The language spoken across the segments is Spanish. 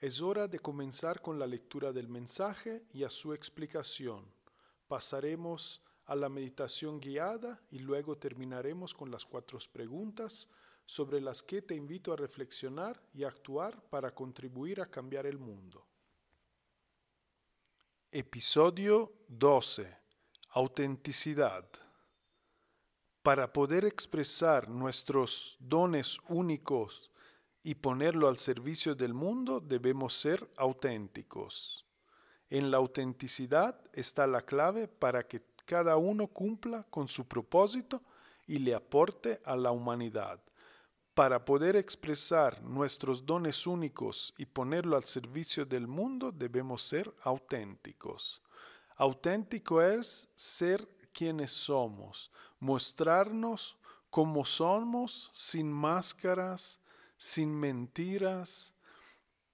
Es hora de comenzar con la lectura del mensaje y a su explicación. Pasaremos a la meditación guiada y luego terminaremos con las cuatro preguntas sobre las que te invito a reflexionar y actuar para contribuir a cambiar el mundo. Episodio 12. Autenticidad. Para poder expresar nuestros dones únicos y ponerlo al servicio del mundo, debemos ser auténticos. En la autenticidad está la clave para que cada uno cumpla con su propósito y le aporte a la humanidad. Para poder expresar nuestros dones únicos y ponerlo al servicio del mundo, debemos ser auténticos. Auténtico es ser quienes somos, mostrarnos como somos sin máscaras, sin mentiras.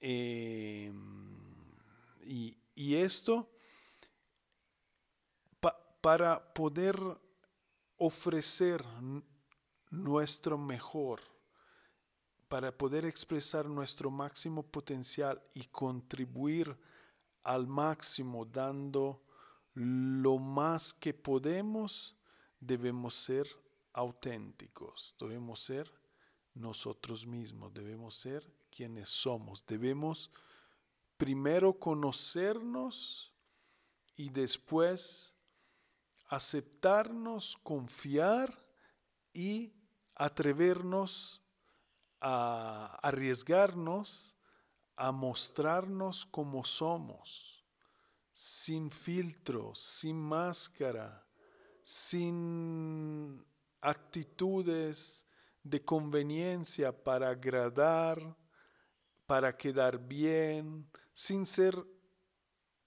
eh, y, esto pa- para poder ofrecer nuestro mejor, para poder expresar nuestro máximo potencial y contribuir al máximo dando lo más que podemos, debemos ser auténticos, debemos ser nosotros mismos, debemos ser quienes somos, debemos primero conocernos y después aceptarnos, confiar y atrevernos a arriesgarnos a mostrarnos como somos, sin filtros, sin máscara, sin actitudes de conveniencia para agradar, para quedar bien, sin ser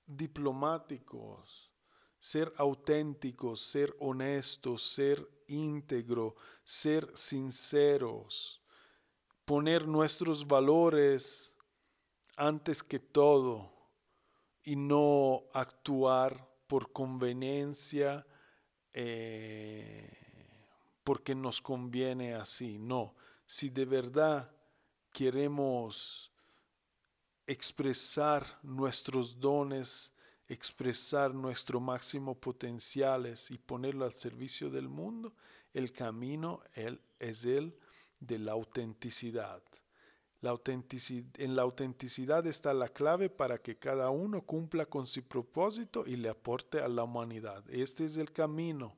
diplomáticos, ser auténticos, ser honestos, ser íntegro, ser sinceros, poner nuestros valores antes que todo y no actuar por conveniencia eh, porque nos conviene así. No, si de verdad queremos expresar nuestros dones, expresar nuestro máximo potenciales y ponerlo al servicio del mundo, el camino es el de la autenticidad. La autentici- en la autenticidad está la clave para que cada uno cumpla con su propósito y le aporte a la humanidad. Este es el camino.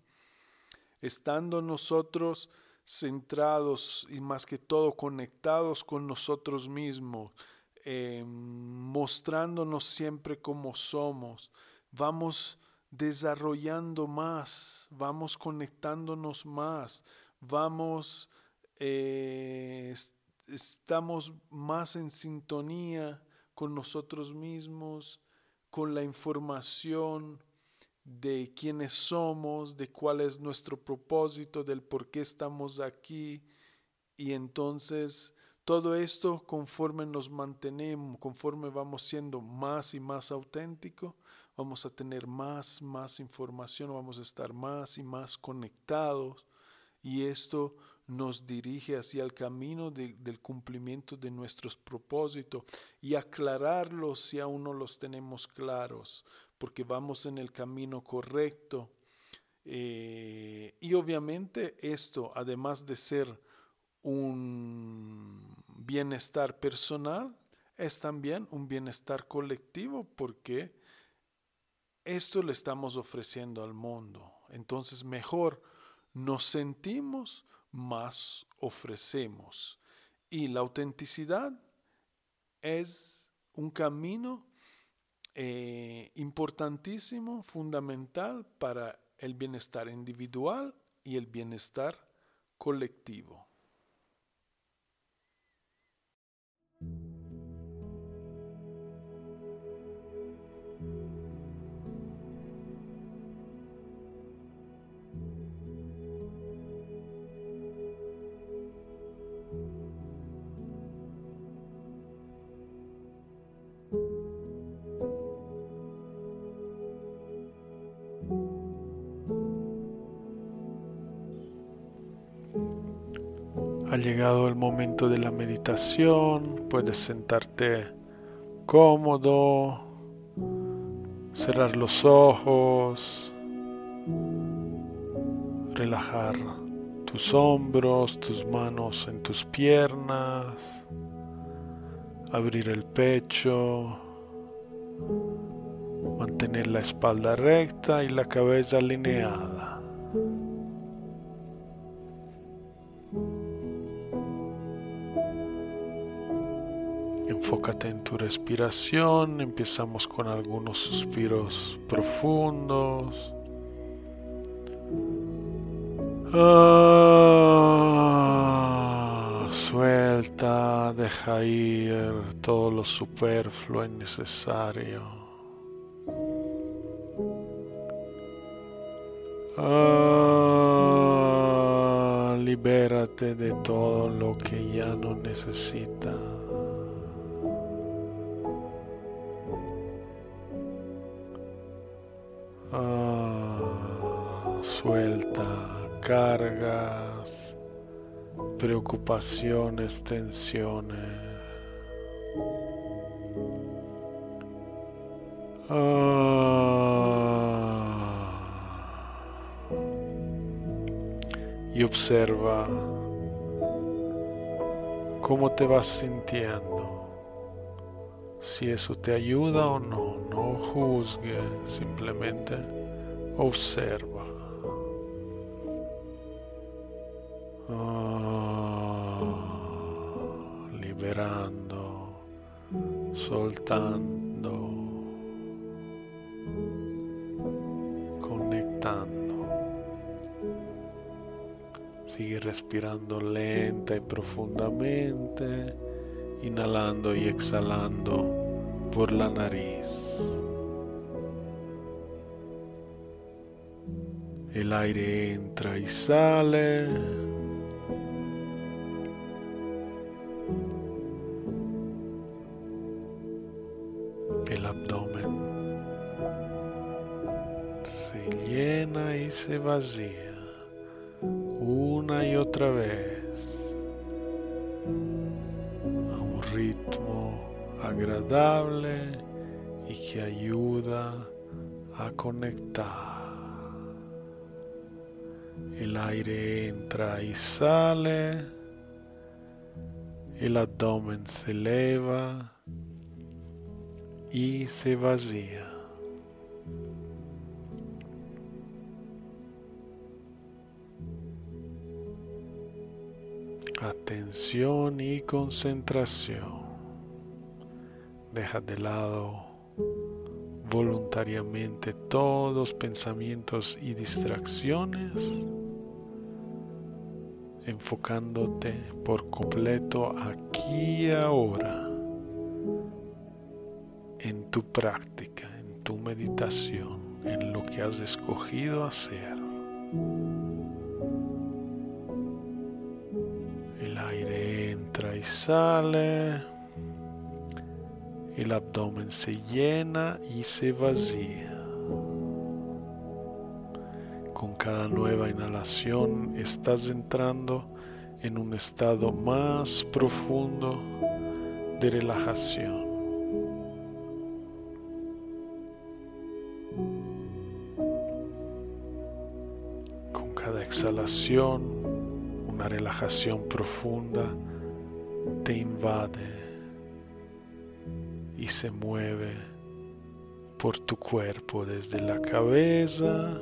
Estando nosotros centrados y más que todo conectados con nosotros mismos, eh, mostrándonos siempre como somos, vamos desarrollando más, vamos conectándonos más, vamos, eh, est- estamos más en sintonía con nosotros mismos, con la información de quiénes somos, de cuál es nuestro propósito, del por qué estamos aquí, y entonces Todo esto conforme nos mantenemos, conforme vamos siendo más y más auténticos, vamos a tener más, más información, vamos a estar más y más conectados. Y esto nos dirige hacia el camino del cumplimiento de nuestros propósitos y aclararlos si aún no los tenemos claros, porque vamos en el camino correcto. Eh, y obviamente esto, además de ser un bienestar personal, es también un bienestar colectivo porque esto le estamos ofreciendo al mundo. Entonces mejor nos sentimos, más ofrecemos. Y la autenticidad es un camino eh, importantísimo, fundamental para el bienestar individual y el bienestar colectivo. Ha llegado el momento de la meditación, puedes sentarte cómodo, cerrar los ojos, relajar tus hombros, tus manos en tus piernas, abrir el pecho, mantener la espalda recta y la cabeza alineada. Enfócate en tu respiración, empezamos con algunos suspiros profundos. Ah, suelta, deja ir todo lo superfluo e innecesario. Ah, libérate de todo lo que ya no necesitas. Preocupaciones, tensiones. Ah. y observa cómo te vas sintiendo. Si eso te ayuda o no, no juzgue, simplemente observa. Profundamente, inhalando y exhalando por la nariz. El aire entra y sale. se vacía una y otra vez ritmo agradable y que ayuda a conectar. El aire entra y sale, el abdomen se eleva y se vacía. atención y concentración. Deja de lado voluntariamente todos pensamientos y distracciones, enfocándote por completo aquí y ahora en tu práctica, en tu meditación, en lo que has escogido hacer. y sale. El abdomen se llena y se vacía. Con cada nueva inhalación estás entrando en un estado más profundo de relajación. Con cada exhalación, una relajación profunda te invade y se mueve por tu cuerpo desde la cabeza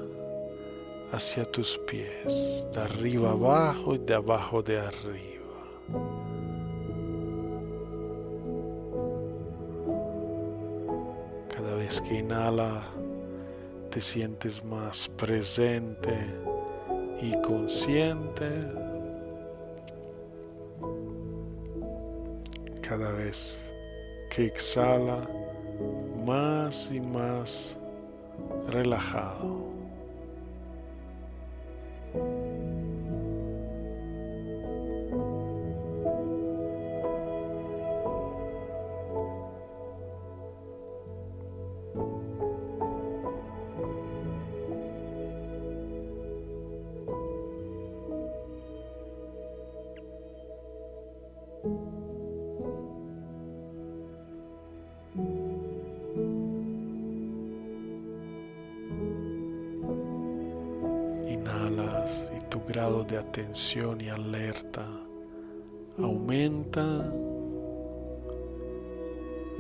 hacia tus pies, de arriba abajo y de abajo de arriba. Cada vez que inhala, te sientes más presente y consciente. Cada vez exhala, más y más relajado.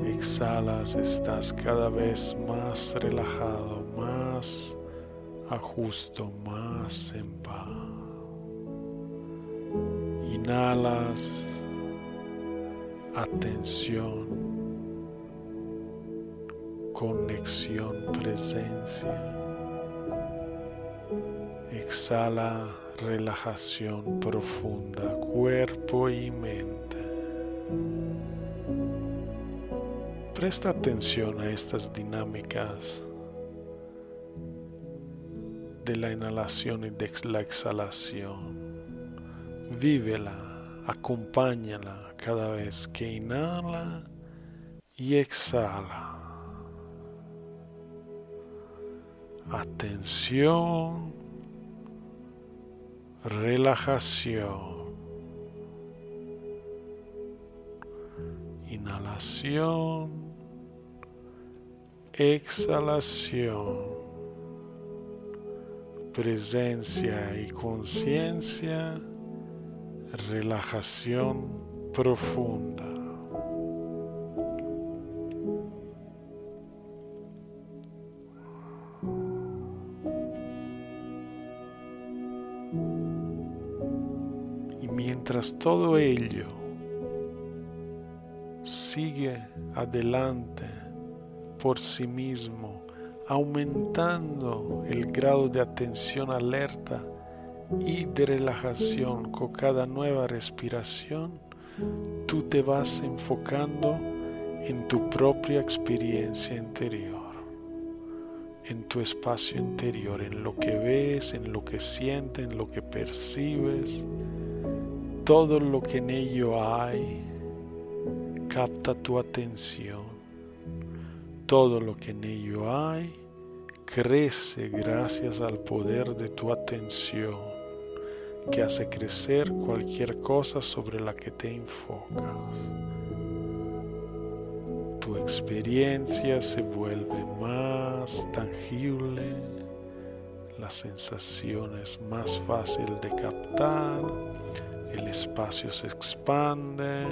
Exhalas, estás cada vez más relajado, más a justo, más en paz. Inhalas, atención, conexión, presencia. Exhala relajación profunda, cuerpo y mente. Presta atención a estas dinámicas de la inhalación y de la exhalación. Vívela, acompáñala cada vez que inhala y exhala. Atención relajación, inhalación, exhalación, presencia y conciencia, relajación profunda. mientras todo ello sigue adelante por sí mismo, aumentando el grado de atención alerta y de relajación con cada nueva respiración, tú te vas enfocando en tu propia experiencia interior, en tu espacio interior, en lo que ves, en lo que sientes, en lo que percibes, todo lo que en ello hay capta tu atención. Todo lo que en ello hay crece gracias al poder de tu atención que hace crecer cualquier cosa sobre la que te enfocas. Tu experiencia se vuelve más tangible, la sensación es más fácil de captar el espacio se expande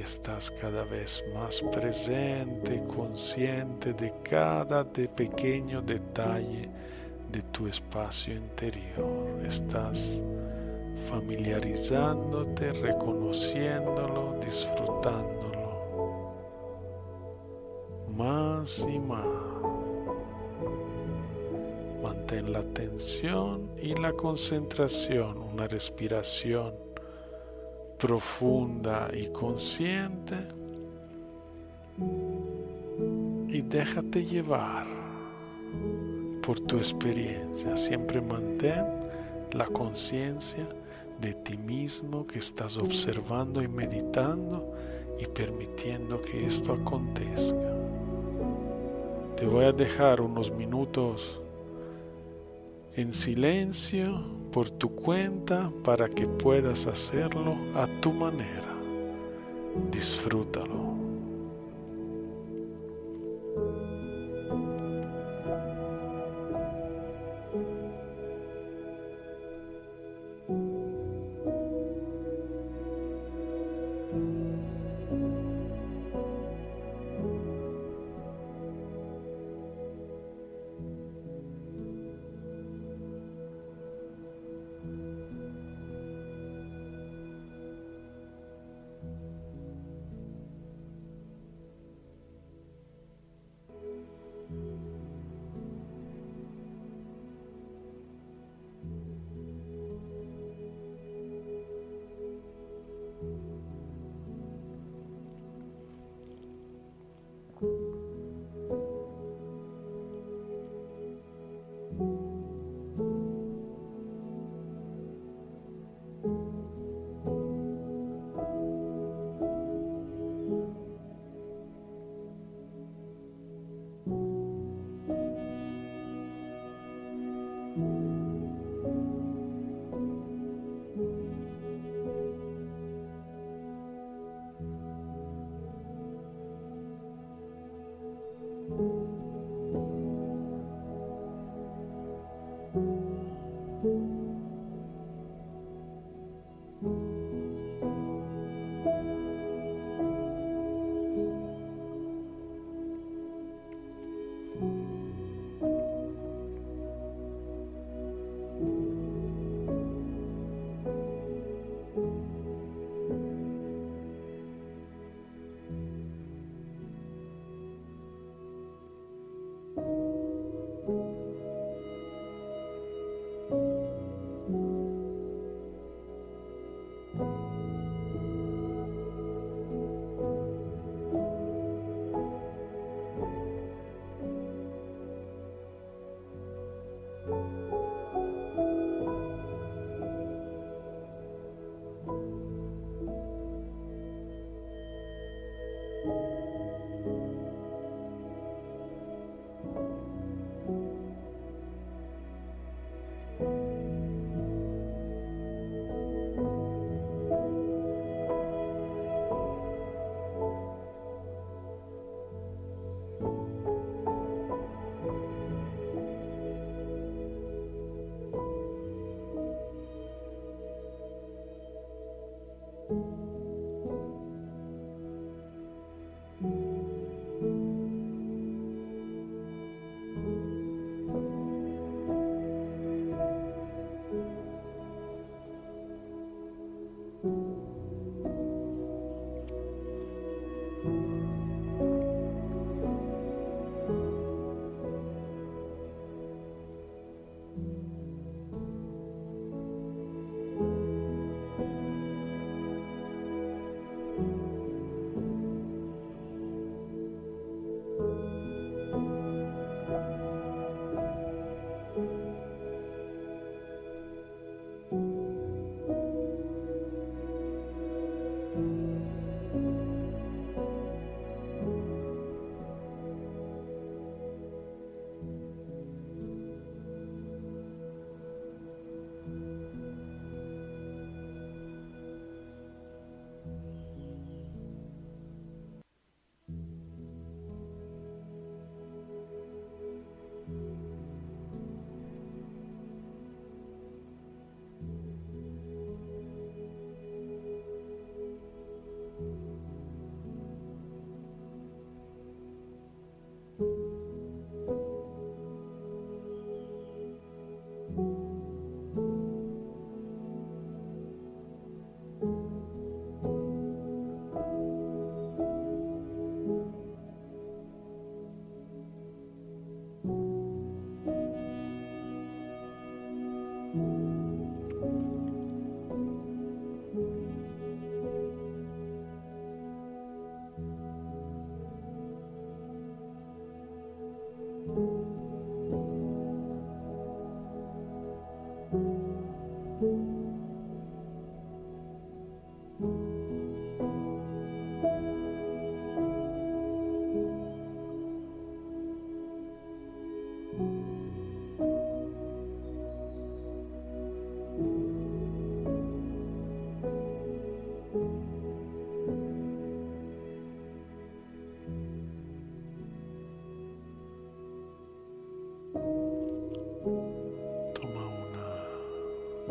estás cada vez más presente, consciente de cada de pequeño detalle de tu espacio interior. Estás familiarizándote, reconociéndolo, disfrutándolo más y más. Mantén la atención y la concentración, una respiración profunda y consciente y déjate llevar por tu experiencia. Siempre mantén la conciencia de ti mismo que estás observando y meditando y permitiendo que esto acontezca. Te voy a dejar unos minutos en silencio por tu cuenta para que puedas hacerlo a tu manera. Disfrútalo.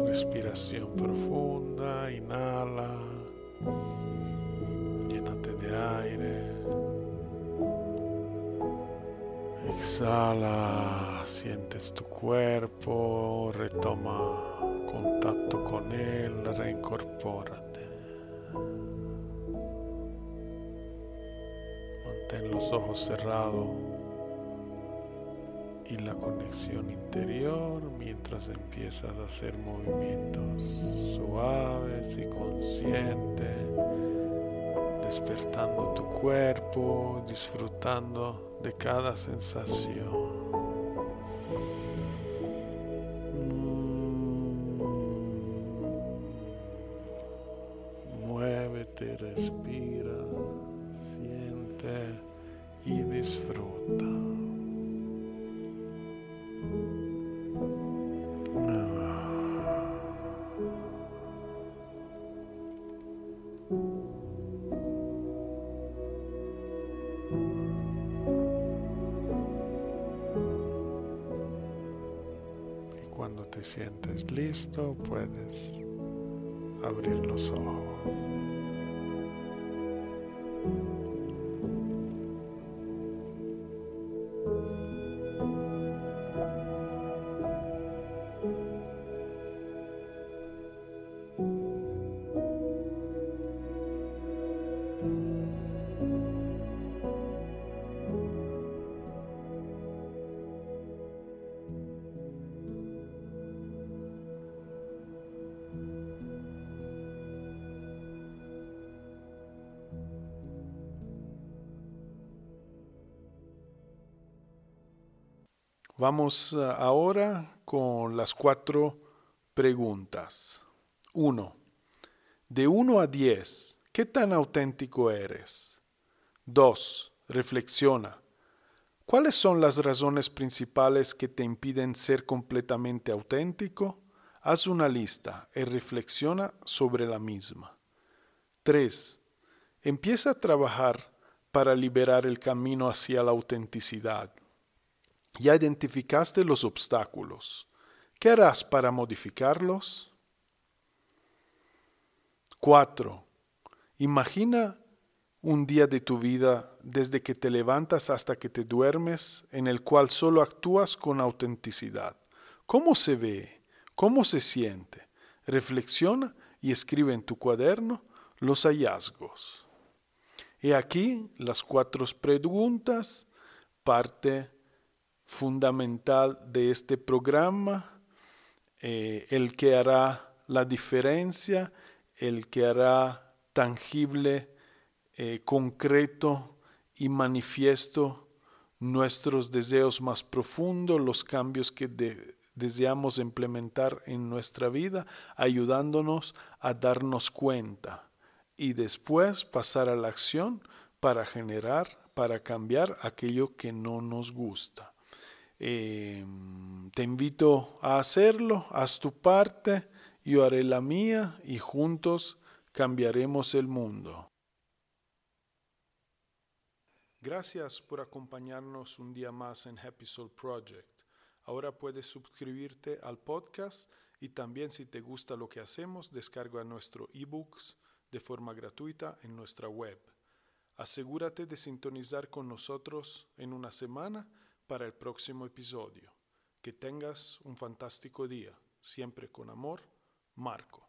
Respiración profunda, inhala, llénate de aire, exhala, sientes tu cuerpo, retoma contacto con él, reincorpórate. Mantén los ojos cerrados y la conexión interior mientras empiezas a hacer movimientos suaves y conscientes, despertando tu cuerpo, disfrutando de cada sensación. Mm. Muévete, respira, puedes abrir los ojos. Vamos uh, ahora con las cuatro preguntas. Uno, de 1 a 10, ¿qué tan auténtico eres? Dos, reflexiona. ¿Cuáles son las razones principales que te impiden ser completamente auténtico? Haz una lista y reflexiona sobre la misma. 3. Empieza a trabajar para liberar el camino hacia la autenticidad. Ya identificaste los obstáculos. ¿Qué harás para modificarlos? 4. Imagina un día de tu vida desde que te levantas hasta que te duermes en el cual solo actúas con autenticidad. ¿Cómo se ve? ¿Cómo se siente? Reflexiona y escribe en tu cuaderno los hallazgos. He aquí las cuatro preguntas, parte fundamental de este programa, eh, el que hará la diferencia, el que hará tangible, eh, concreto y manifiesto nuestros deseos más profundos, los cambios que de, deseamos implementar en nuestra vida, ayudándonos a darnos cuenta y después pasar a la acción para generar, para cambiar aquello que no nos gusta. Eh, te invito a hacerlo, haz tu parte, yo haré la mía y juntos cambiaremos el mundo. Gracias por acompañarnos un día más en Happy Soul Project. Ahora puedes suscribirte al podcast y también si te gusta lo que hacemos, descarga nuestro ebooks de forma gratuita en nuestra web. Asegúrate de sintonizar con nosotros en una semana para el próximo episodio. Que tengas un fantástico día. Siempre con amor, Marco.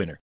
winner.